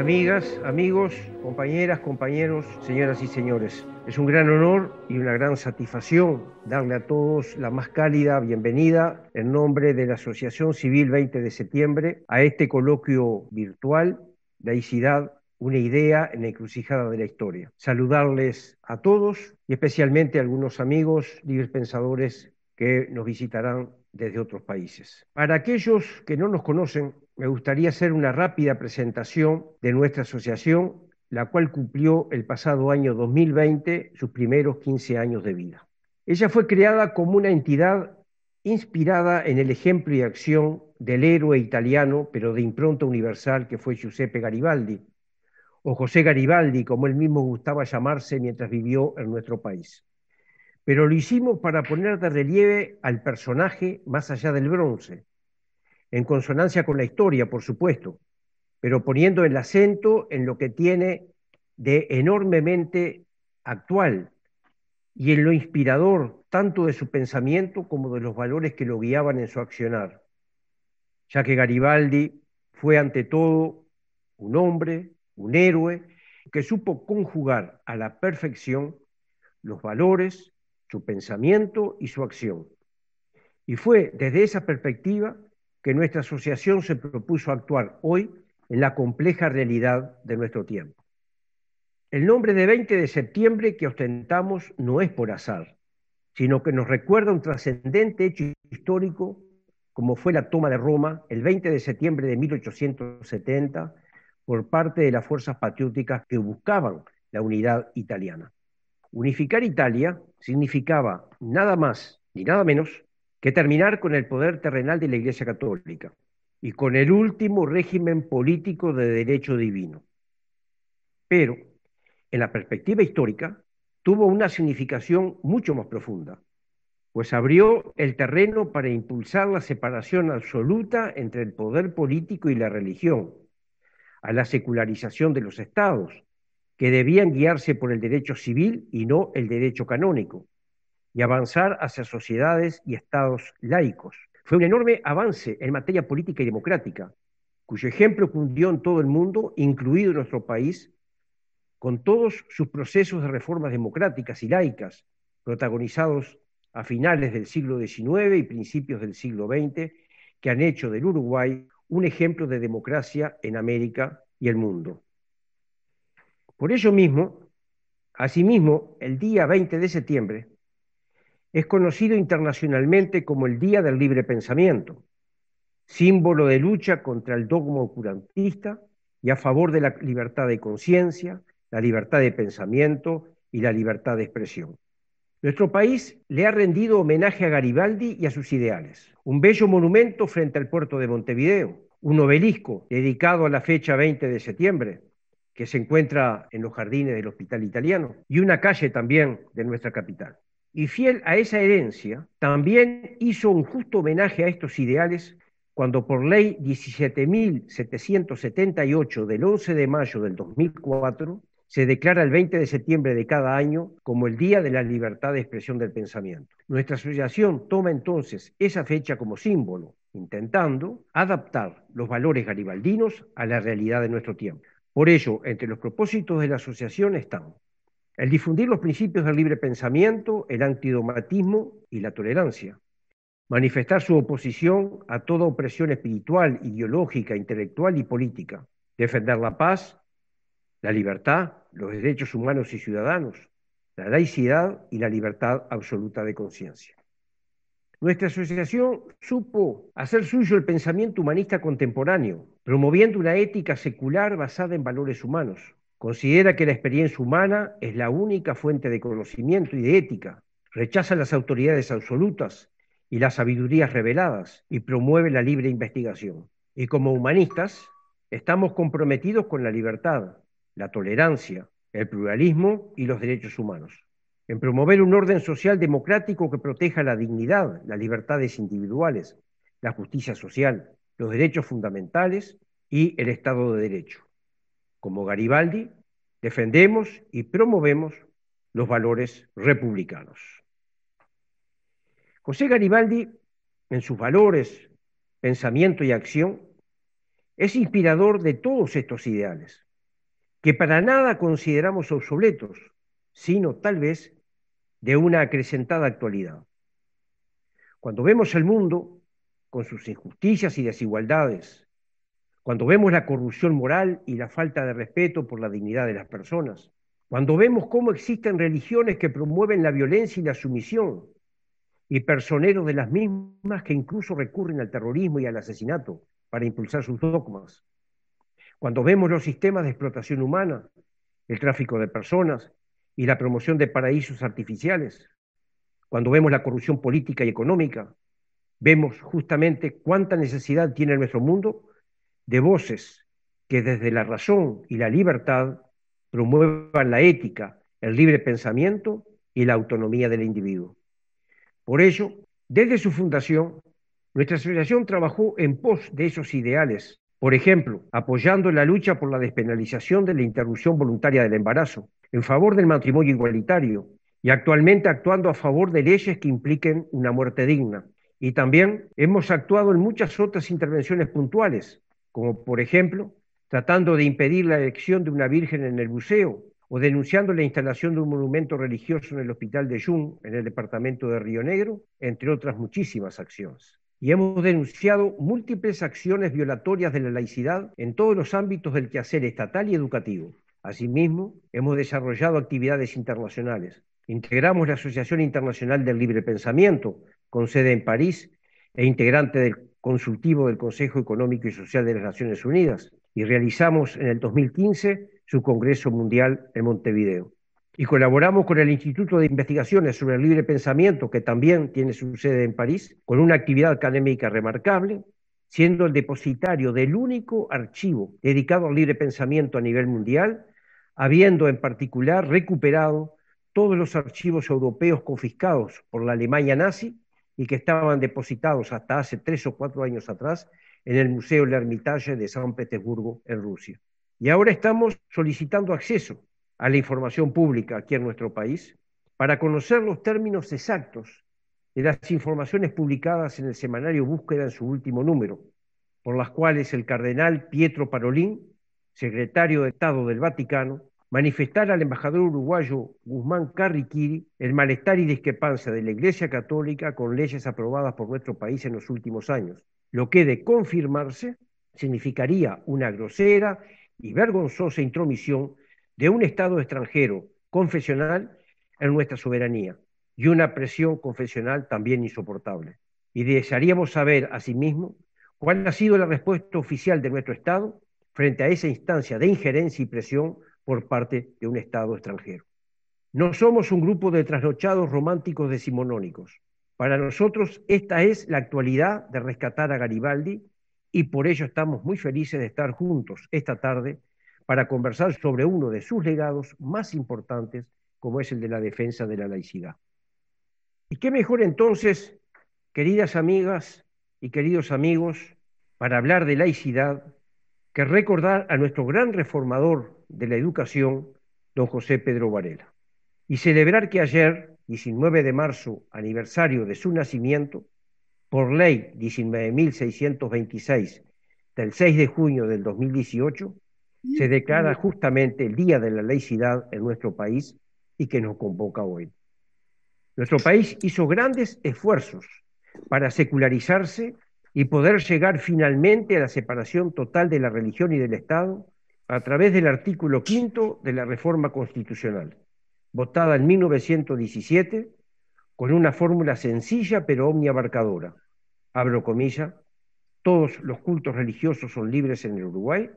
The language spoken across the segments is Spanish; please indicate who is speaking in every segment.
Speaker 1: Amigas, amigos, compañeras, compañeros, señoras y señores, es un gran honor y una gran satisfacción darle a todos la más cálida bienvenida en nombre de la Asociación Civil 20 de septiembre a este coloquio virtual, Laicidad, una idea en la encrucijada de la historia. Saludarles a todos y especialmente a algunos amigos libres pensadores que nos visitarán desde otros países. Para aquellos que no nos conocen, me gustaría hacer una rápida presentación de nuestra asociación, la cual cumplió el pasado año 2020 sus primeros 15 años de vida. Ella fue creada como una entidad inspirada en el ejemplo y acción del héroe italiano, pero de impronta universal, que fue Giuseppe Garibaldi, o José Garibaldi, como él mismo gustaba llamarse mientras vivió en nuestro país pero lo hicimos para poner de relieve al personaje más allá del bronce, en consonancia con la historia, por supuesto, pero poniendo el acento en lo que tiene de enormemente actual y en lo inspirador tanto de su pensamiento como de los valores que lo guiaban en su accionar, ya que Garibaldi fue ante todo un hombre, un héroe, que supo conjugar a la perfección los valores, su pensamiento y su acción. Y fue desde esa perspectiva que nuestra asociación se propuso actuar hoy en la compleja realidad de nuestro tiempo. El nombre de 20 de septiembre que ostentamos no es por azar, sino que nos recuerda un trascendente hecho histórico como fue la toma de Roma el 20 de septiembre de 1870 por parte de las fuerzas patrióticas que buscaban la unidad italiana. Unificar Italia significaba nada más ni nada menos que terminar con el poder terrenal de la Iglesia Católica y con el último régimen político de derecho divino. Pero, en la perspectiva histórica, tuvo una significación mucho más profunda, pues abrió el terreno para impulsar la separación absoluta entre el poder político y la religión, a la secularización de los estados, que debían guiarse por el derecho civil y no el derecho canónico, y avanzar hacia sociedades y estados laicos. Fue un enorme avance en materia política y democrática, cuyo ejemplo cundió en todo el mundo, incluido nuestro país, con todos sus procesos de reformas democráticas y laicas, protagonizados a finales del siglo XIX y principios del siglo XX, que han hecho del Uruguay un ejemplo de democracia en América y el mundo. Por ello mismo, asimismo, el día 20 de septiembre es conocido internacionalmente como el Día del Libre Pensamiento, símbolo de lucha contra el dogma ocurantista y a favor de la libertad de conciencia, la libertad de pensamiento y la libertad de expresión. Nuestro país le ha rendido homenaje a Garibaldi y a sus ideales. Un bello monumento frente al puerto de Montevideo, un obelisco dedicado a la fecha 20 de septiembre, que se encuentra en los jardines del Hospital Italiano, y una calle también de nuestra capital. Y fiel a esa herencia, también hizo un justo homenaje a estos ideales cuando por ley 17.778 del 11 de mayo del 2004 se declara el 20 de septiembre de cada año como el Día de la Libertad de Expresión del Pensamiento. Nuestra asociación toma entonces esa fecha como símbolo, intentando adaptar los valores garibaldinos a la realidad de nuestro tiempo. Por ello, entre los propósitos de la asociación están el difundir los principios del libre pensamiento, el antidomatismo y la tolerancia, manifestar su oposición a toda opresión espiritual, ideológica, intelectual y política, defender la paz, la libertad, los derechos humanos y ciudadanos, la laicidad y la libertad absoluta de conciencia. Nuestra asociación supo hacer suyo el pensamiento humanista contemporáneo, promoviendo una ética secular basada en valores humanos. Considera que la experiencia humana es la única fuente de conocimiento y de ética. Rechaza las autoridades absolutas y las sabidurías reveladas y promueve la libre investigación. Y como humanistas, estamos comprometidos con la libertad, la tolerancia, el pluralismo y los derechos humanos en promover un orden social democrático que proteja la dignidad, las libertades individuales, la justicia social, los derechos fundamentales y el Estado de Derecho. Como Garibaldi, defendemos y promovemos los valores republicanos. José Garibaldi, en sus valores, pensamiento y acción, es inspirador de todos estos ideales. que para nada consideramos obsoletos, sino tal vez de una acrecentada actualidad. Cuando vemos el mundo con sus injusticias y desigualdades, cuando vemos la corrupción moral y la falta de respeto por la dignidad de las personas, cuando vemos cómo existen religiones que promueven la violencia y la sumisión, y personeros de las mismas que incluso recurren al terrorismo y al asesinato para impulsar sus dogmas, cuando vemos los sistemas de explotación humana, el tráfico de personas y la promoción de paraísos artificiales, cuando vemos la corrupción política y económica, vemos justamente cuánta necesidad tiene nuestro mundo de voces que desde la razón y la libertad promuevan la ética, el libre pensamiento y la autonomía del individuo. Por ello, desde su fundación, nuestra asociación trabajó en pos de esos ideales, por ejemplo, apoyando la lucha por la despenalización de la interrupción voluntaria del embarazo, en favor del matrimonio igualitario y actualmente actuando a favor de leyes que impliquen una muerte digna. Y también hemos actuado en muchas otras intervenciones puntuales, como por ejemplo tratando de impedir la elección de una virgen en el buceo o denunciando la instalación de un monumento religioso en el hospital de Jung, en el departamento de Río Negro, entre otras muchísimas acciones. Y hemos denunciado múltiples acciones violatorias de la laicidad en todos los ámbitos del quehacer estatal y educativo. Asimismo, hemos desarrollado actividades internacionales. Integramos la Asociación Internacional del Libre Pensamiento, con sede en París e integrante del consultivo del Consejo Económico y Social de las Naciones Unidas y realizamos en el 2015 su Congreso Mundial en Montevideo. Y colaboramos con el Instituto de Investigaciones sobre el Libre Pensamiento, que también tiene su sede en París, con una actividad académica remarcable, siendo el depositario del único archivo dedicado al libre pensamiento a nivel mundial, habiendo en particular recuperado todos los archivos europeos confiscados por la Alemania nazi y que estaban depositados hasta hace tres o cuatro años atrás en el Museo Hermitage de San Petersburgo, en Rusia. Y ahora estamos solicitando acceso a la información pública aquí en nuestro país para conocer los términos exactos de las informaciones publicadas en el semanario Búsqueda en su último número, por las cuales el cardenal Pietro Parolín, secretario de Estado del Vaticano, manifestar al embajador uruguayo Guzmán Carriquiri el malestar y discrepancia de la Iglesia Católica con leyes aprobadas por nuestro país en los últimos años, lo que de confirmarse significaría una grosera y vergonzosa intromisión de un Estado extranjero confesional en nuestra soberanía y una presión confesional también insoportable. Y desearíamos saber, asimismo, cuál ha sido la respuesta oficial de nuestro Estado frente a esa instancia de injerencia y presión por parte de un Estado extranjero. No somos un grupo de trasnochados románticos decimonónicos. Para nosotros esta es la actualidad de rescatar a Garibaldi y por ello estamos muy felices de estar juntos esta tarde para conversar sobre uno de sus legados más importantes, como es el de la defensa de la laicidad. ¿Y qué mejor entonces, queridas amigas y queridos amigos, para hablar de laicidad, que recordar a nuestro gran reformador de la educación, don José Pedro Varela, y celebrar que ayer, 19 de marzo, aniversario de su nacimiento, por ley 19.626 del 6 de junio del 2018, se declara justamente el Día de la Laicidad en nuestro país y que nos convoca hoy. Nuestro país hizo grandes esfuerzos para secularizarse y poder llegar finalmente a la separación total de la religión y del Estado a través del artículo quinto de la reforma constitucional, votada en 1917 con una fórmula sencilla pero omniabarcadora. Abro comillas, todos los cultos religiosos son libres en el Uruguay,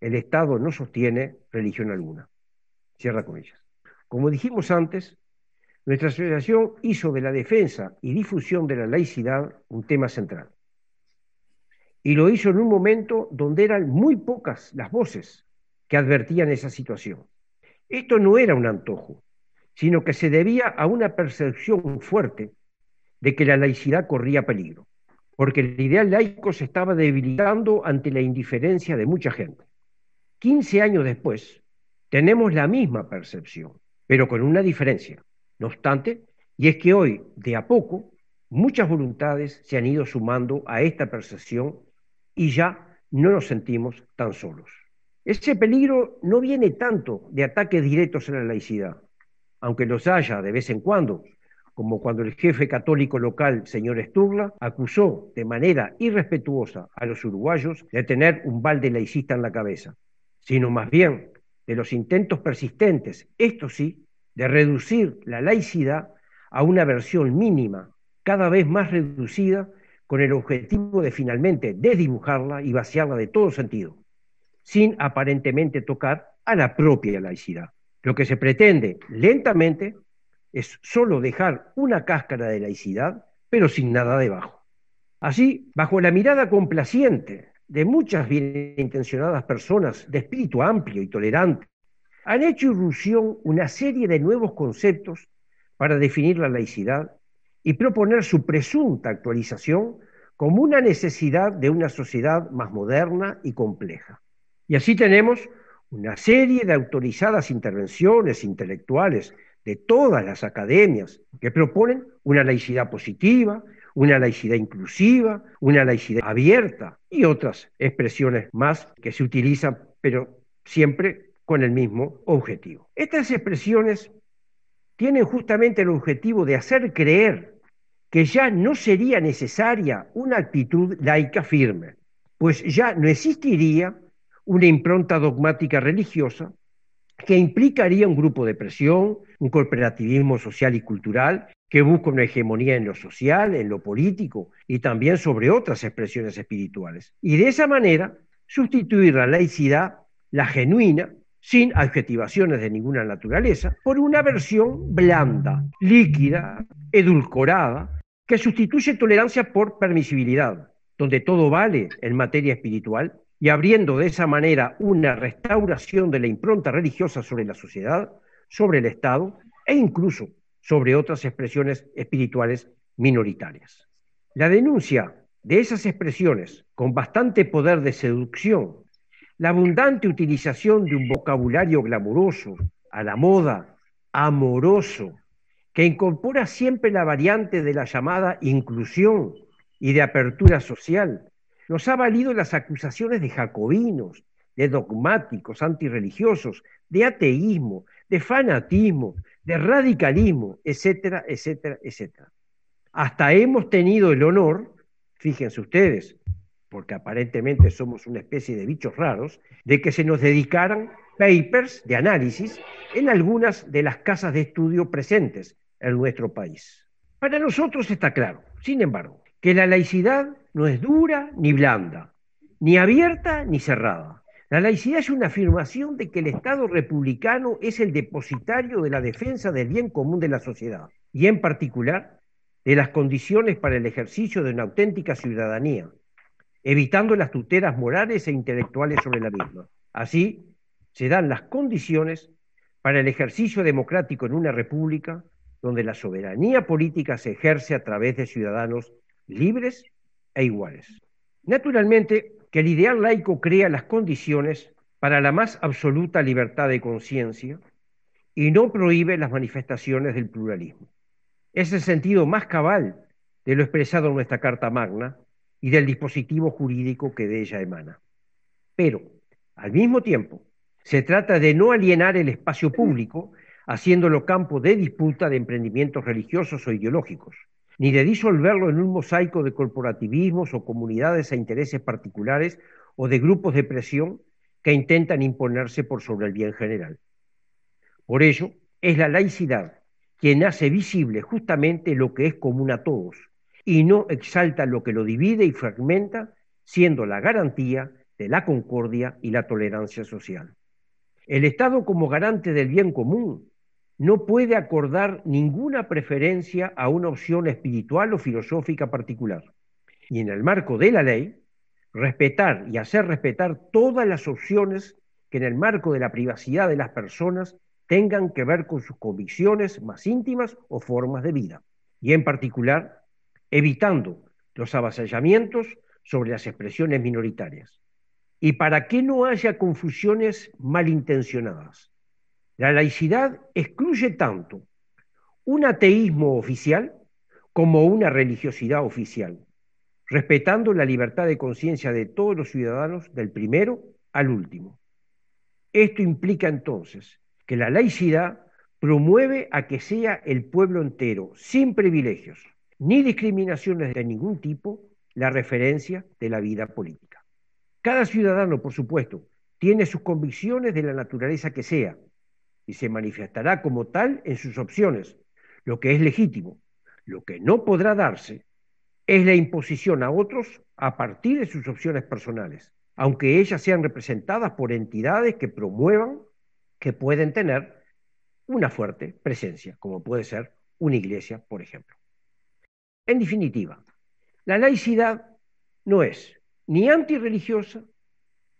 Speaker 1: el Estado no sostiene religión alguna. Cierra comillas. Como dijimos antes, nuestra asociación hizo de la defensa y difusión de la laicidad un tema central y lo hizo en un momento donde eran muy pocas las voces que advertían esa situación. Esto no era un antojo, sino que se debía a una percepción fuerte de que la laicidad corría peligro, porque el ideal laico se estaba debilitando ante la indiferencia de mucha gente. 15 años después, tenemos la misma percepción, pero con una diferencia. No obstante, y es que hoy, de a poco, muchas voluntades se han ido sumando a esta percepción y ya no nos sentimos tan solos. Ese peligro no viene tanto de ataques directos a la laicidad, aunque los haya de vez en cuando, como cuando el jefe católico local, señor Sturla, acusó de manera irrespetuosa a los uruguayos de tener un balde laicista en la cabeza, sino más bien de los intentos persistentes, esto sí, de reducir la laicidad a una versión mínima, cada vez más reducida, con el objetivo de finalmente desdibujarla y vaciarla de todo sentido, sin aparentemente tocar a la propia laicidad. Lo que se pretende lentamente es solo dejar una cáscara de laicidad, pero sin nada debajo. Así, bajo la mirada complaciente de muchas bien intencionadas personas de espíritu amplio y tolerante, han hecho irrupción una serie de nuevos conceptos para definir la laicidad y proponer su presunta actualización como una necesidad de una sociedad más moderna y compleja. Y así tenemos una serie de autorizadas intervenciones intelectuales de todas las academias que proponen una laicidad positiva, una laicidad inclusiva, una laicidad abierta y otras expresiones más que se utilizan, pero siempre con el mismo objetivo. Estas expresiones tienen justamente el objetivo de hacer creer que ya no sería necesaria una actitud laica firme, pues ya no existiría una impronta dogmática religiosa que implicaría un grupo de presión, un cooperativismo social y cultural que busca una hegemonía en lo social, en lo político y también sobre otras expresiones espirituales. Y de esa manera sustituir la laicidad, la genuina, sin adjetivaciones de ninguna naturaleza, por una versión blanda, líquida, edulcorada, que sustituye tolerancia por permisibilidad, donde todo vale en materia espiritual y abriendo de esa manera una restauración de la impronta religiosa sobre la sociedad, sobre el Estado e incluso sobre otras expresiones espirituales minoritarias. La denuncia de esas expresiones con bastante poder de seducción, la abundante utilización de un vocabulario glamuroso, a la moda, amoroso, que incorpora siempre la variante de la llamada inclusión y de apertura social, nos ha valido las acusaciones de jacobinos, de dogmáticos, antirreligiosos, de ateísmo, de fanatismo, de radicalismo, etcétera, etcétera, etcétera. Hasta hemos tenido el honor, fíjense ustedes, porque aparentemente somos una especie de bichos raros, de que se nos dedicaran papers de análisis en algunas de las casas de estudio presentes en nuestro país. Para nosotros está claro, sin embargo, que la laicidad no es dura ni blanda, ni abierta ni cerrada. La laicidad es una afirmación de que el Estado republicano es el depositario de la defensa del bien común de la sociedad y en particular de las condiciones para el ejercicio de una auténtica ciudadanía, evitando las tuteras morales e intelectuales sobre la misma. Así, se dan las condiciones para el ejercicio democrático en una república donde la soberanía política se ejerce a través de ciudadanos libres e iguales. Naturalmente que el ideal laico crea las condiciones para la más absoluta libertad de conciencia y no prohíbe las manifestaciones del pluralismo. Es el sentido más cabal de lo expresado en nuestra Carta Magna y del dispositivo jurídico que de ella emana. Pero, al mismo tiempo, se trata de no alienar el espacio público haciéndolo campo de disputa de emprendimientos religiosos o ideológicos, ni de disolverlo en un mosaico de corporativismos o comunidades a intereses particulares o de grupos de presión que intentan imponerse por sobre el bien general. Por ello, es la laicidad quien hace visible justamente lo que es común a todos y no exalta lo que lo divide y fragmenta, siendo la garantía de la concordia y la tolerancia social. El Estado como garante del bien común no puede acordar ninguna preferencia a una opción espiritual o filosófica particular. Y en el marco de la ley, respetar y hacer respetar todas las opciones que en el marco de la privacidad de las personas tengan que ver con sus convicciones más íntimas o formas de vida. Y en particular, evitando los avasallamientos sobre las expresiones minoritarias. Y para que no haya confusiones malintencionadas. La laicidad excluye tanto un ateísmo oficial como una religiosidad oficial, respetando la libertad de conciencia de todos los ciudadanos del primero al último. Esto implica entonces que la laicidad promueve a que sea el pueblo entero, sin privilegios ni discriminaciones de ningún tipo, la referencia de la vida política. Cada ciudadano, por supuesto, tiene sus convicciones de la naturaleza que sea y se manifestará como tal en sus opciones, lo que es legítimo. Lo que no podrá darse es la imposición a otros a partir de sus opciones personales, aunque ellas sean representadas por entidades que promuevan que pueden tener una fuerte presencia, como puede ser una iglesia, por ejemplo. En definitiva, la laicidad no es ni antirreligiosa,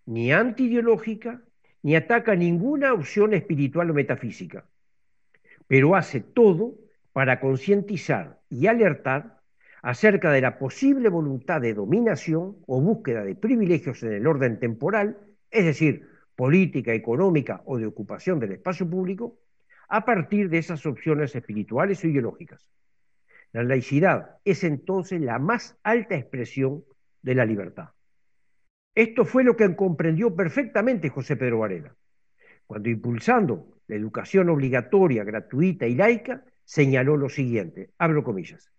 Speaker 1: ni antiideológica, ni ataca ninguna opción espiritual o metafísica, pero hace todo para concientizar y alertar acerca de la posible voluntad de dominación o búsqueda de privilegios en el orden temporal, es decir, política, económica o de ocupación del espacio público, a partir de esas opciones espirituales o ideológicas. La laicidad es entonces la más alta expresión de la libertad. Esto fue lo que comprendió perfectamente José Pedro Varela, cuando impulsando la educación obligatoria, gratuita y laica, señaló lo siguiente, abro comillas,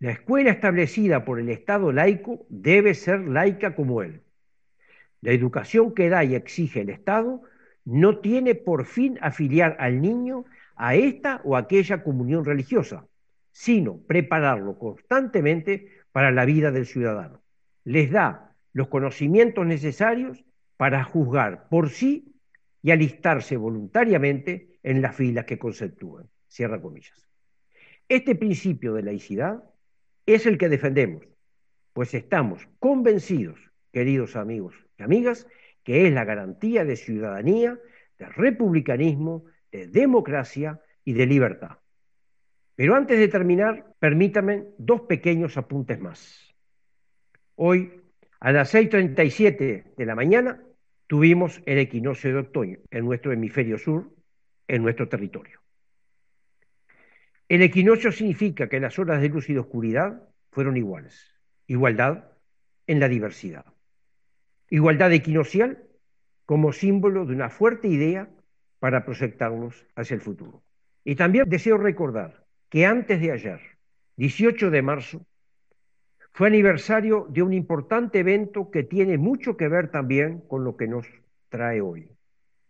Speaker 1: la escuela establecida por el Estado laico debe ser laica como él. La educación que da y exige el Estado no tiene por fin afiliar al niño a esta o aquella comunión religiosa, sino prepararlo constantemente para la vida del ciudadano. Les da los conocimientos necesarios para juzgar por sí y alistarse voluntariamente en las filas que conceptúan. Cierra comillas. Este principio de laicidad es el que defendemos, pues estamos convencidos, queridos amigos y amigas, que es la garantía de ciudadanía, de republicanismo, de democracia y de libertad. Pero antes de terminar, permítame dos pequeños apuntes más. Hoy, a las 6.37 de la mañana, tuvimos el equinoccio de otoño en nuestro hemisferio sur, en nuestro territorio. El equinoccio significa que las horas de luz y de oscuridad fueron iguales. Igualdad en la diversidad. Igualdad equinocial como símbolo de una fuerte idea para proyectarnos hacia el futuro. Y también deseo recordar que antes de ayer, 18 de marzo, fue aniversario de un importante evento que tiene mucho que ver también con lo que nos trae hoy.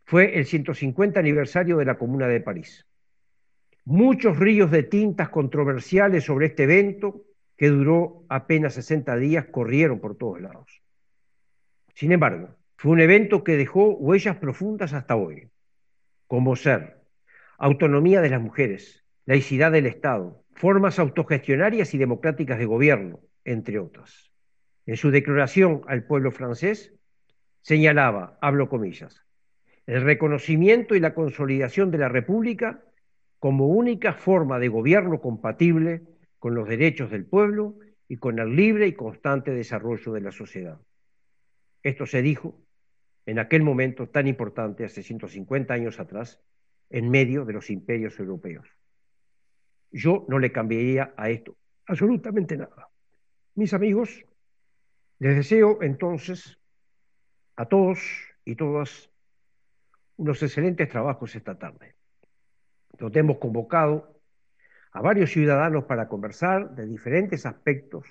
Speaker 1: Fue el 150 aniversario de la Comuna de París. Muchos ríos de tintas controversiales sobre este evento, que duró apenas 60 días, corrieron por todos lados. Sin embargo, fue un evento que dejó huellas profundas hasta hoy, como ser autonomía de las mujeres, laicidad del Estado, formas autogestionarias y democráticas de gobierno, entre otras. En su declaración al pueblo francés, señalaba, hablo comillas, el reconocimiento y la consolidación de la República como única forma de gobierno compatible con los derechos del pueblo y con el libre y constante desarrollo de la sociedad. Esto se dijo en aquel momento tan importante, hace 150 años atrás, en medio de los imperios europeos. Yo no le cambiaría a esto absolutamente nada. Mis amigos, les deseo entonces a todos y todas unos excelentes trabajos esta tarde donde hemos convocado a varios ciudadanos para conversar de diferentes aspectos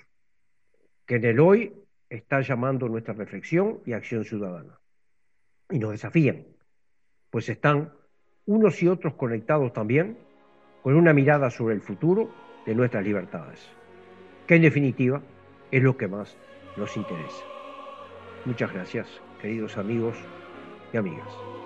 Speaker 1: que en el hoy está llamando nuestra reflexión y acción ciudadana. Y nos desafían, pues están unos y otros conectados también con una mirada sobre el futuro de nuestras libertades, que en definitiva es lo que más nos interesa. Muchas gracias, queridos amigos y amigas.